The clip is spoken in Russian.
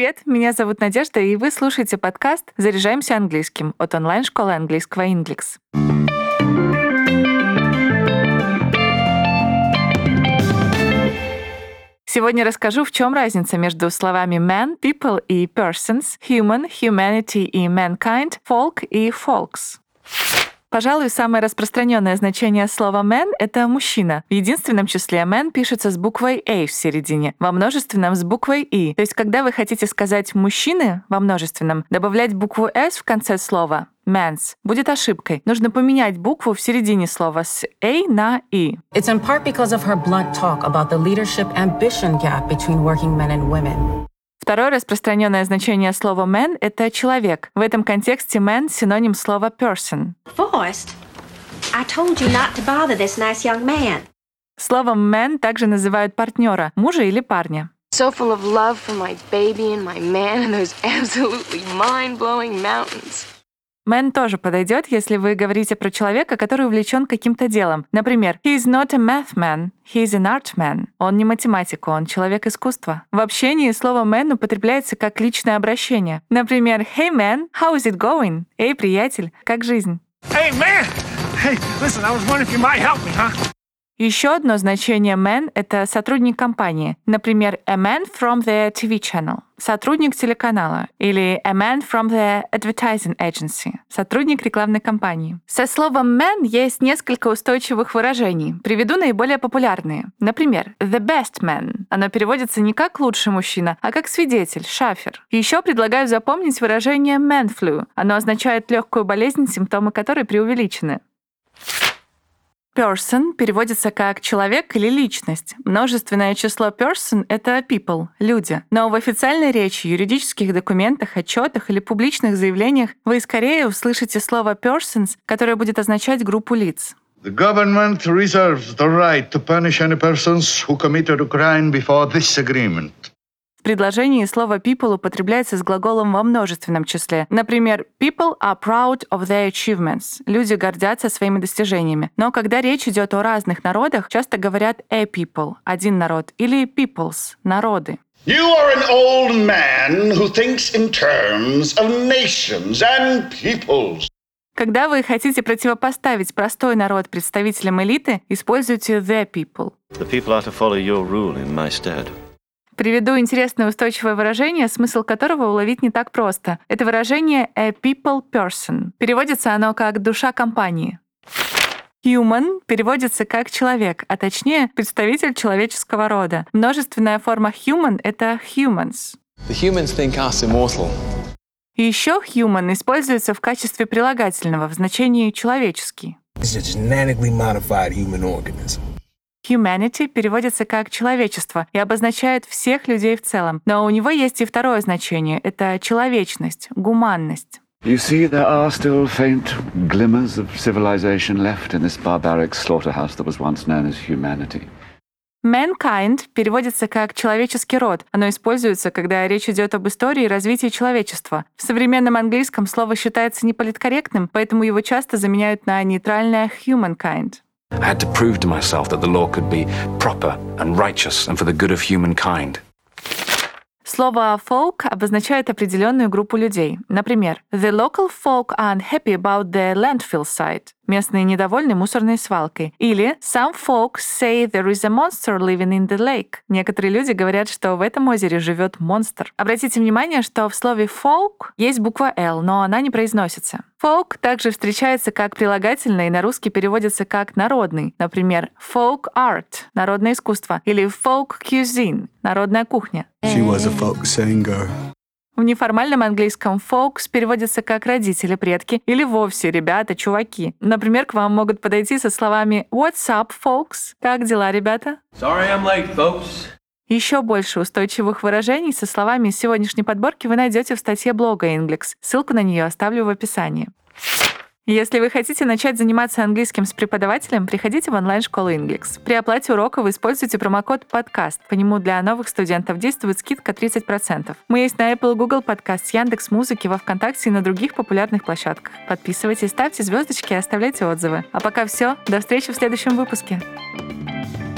Привет, меня зовут Надежда, и вы слушаете подкаст «Заряжаемся английским» от онлайн-школы английского Inglix. Сегодня расскажу, в чем разница между словами man, people и persons, human, humanity и mankind, folk и folks. Пожалуй, самое распространенное значение слова man — это мужчина. В единственном числе man пишется с буквой a в середине, во множественном с буквой i. То есть, когда вы хотите сказать мужчины во множественном, добавлять букву s в конце слова man's будет ошибкой. Нужно поменять букву в середине слова с a на i. It's in part because of her blunt talk about the leadership ambition gap between working men and women. Второе распространенное значение слова man — это человек. В этом контексте man — синоним слова person. Forrest, I told you not to bother this nice young man. Словом man также называют партнера, мужа или парня. So full of love for my baby and my man and those absolutely mind-blowing mountains. Man тоже подойдет, если вы говорите про человека, который увлечен каким-то делом. Например, he is not a math man, he is an art man. Он не математик, он человек искусства. В общении слово man употребляется как личное обращение. Например, hey man, how is it going? Эй, приятель, как жизнь? Hey, man! Hey, listen, I was wondering if you might help me, huh? Еще одно значение man — это сотрудник компании. Например, a man from the TV channel — сотрудник телеканала. Или a man from the advertising agency — сотрудник рекламной компании. Со словом man есть несколько устойчивых выражений. Приведу наиболее популярные. Например, the best man. Оно переводится не как лучший мужчина, а как свидетель, шафер. Еще предлагаю запомнить выражение man flu. Оно означает легкую болезнь, симптомы которой преувеличены. Person переводится как человек или личность. Множественное число person — это people, люди. Но в официальной речи, юридических документах, отчетах или публичных заявлениях вы скорее услышите слово persons, которое будет означать группу лиц. The government reserves the right to punish any persons who committed a crime before this agreement. В предложении слово people употребляется с глаголом во множественном числе. Например, people are proud of their achievements. Люди гордятся своими достижениями. Но когда речь идет о разных народах, часто говорят a people — один народ, или peoples — народы. You are an old man who thinks in terms of nations and peoples. Когда вы хотите противопоставить простой народ представителям элиты, используйте the people. The people are to follow your rule in my stead. Приведу интересное устойчивое выражение, смысл которого уловить не так просто. Это выражение a people person. Переводится оно как душа компании. Human переводится как человек, а точнее представитель человеческого рода. Множественная форма human — это humans. The humans think us immortal. И еще human используется в качестве прилагательного в значении человеческий. It's a genetically modified human organism. Humanity переводится как «человечество» и обозначает всех людей в целом. Но у него есть и второе значение — это человечность, гуманность. You see, there are still faint glimmers of civilization left in this barbaric slaughterhouse that was once known as humanity. Mankind переводится как «человеческий род». Оно используется, когда речь идет об истории и развитии человечества. В современном английском слово считается неполиткорректным, поэтому его часто заменяют на нейтральное humankind. I had to prove to myself that the law could be proper and righteous and for the good of humankind. Слово folk обозначает определенную группу людей. Например, the local folk are unhappy about the landfill site. Местные недовольны мусорной свалкой. Или some folks say there is a monster living in the lake. Некоторые люди говорят, что в этом озере живет монстр. Обратите внимание, что в слове folk есть буква L, но она не произносится. Folk также встречается как прилагательное и на русский переводится как народный. Например, folk art — народное искусство, или folk cuisine — народная кухня. She was a folk singer. В неформальном английском folks переводится как родители, предки или вовсе ребята, чуваки. Например, к вам могут подойти со словами «What's up, folks?» «Как дела, ребята?» Sorry I'm late, folks. Еще больше устойчивых выражений со словами из сегодняшней подборки вы найдете в статье блога Inglix. Ссылку на нее оставлю в описании. Если вы хотите начать заниматься английским с преподавателем, приходите в онлайн-школу Inglix. При оплате урока вы используете промокод «Подкаст». По нему для новых студентов действует скидка 30%. Мы есть на Apple, Google Podcast, Яндекс Музыки, во Вконтакте и на других популярных площадках. Подписывайтесь, ставьте звездочки и оставляйте отзывы. А пока все. До встречи в следующем выпуске. thank you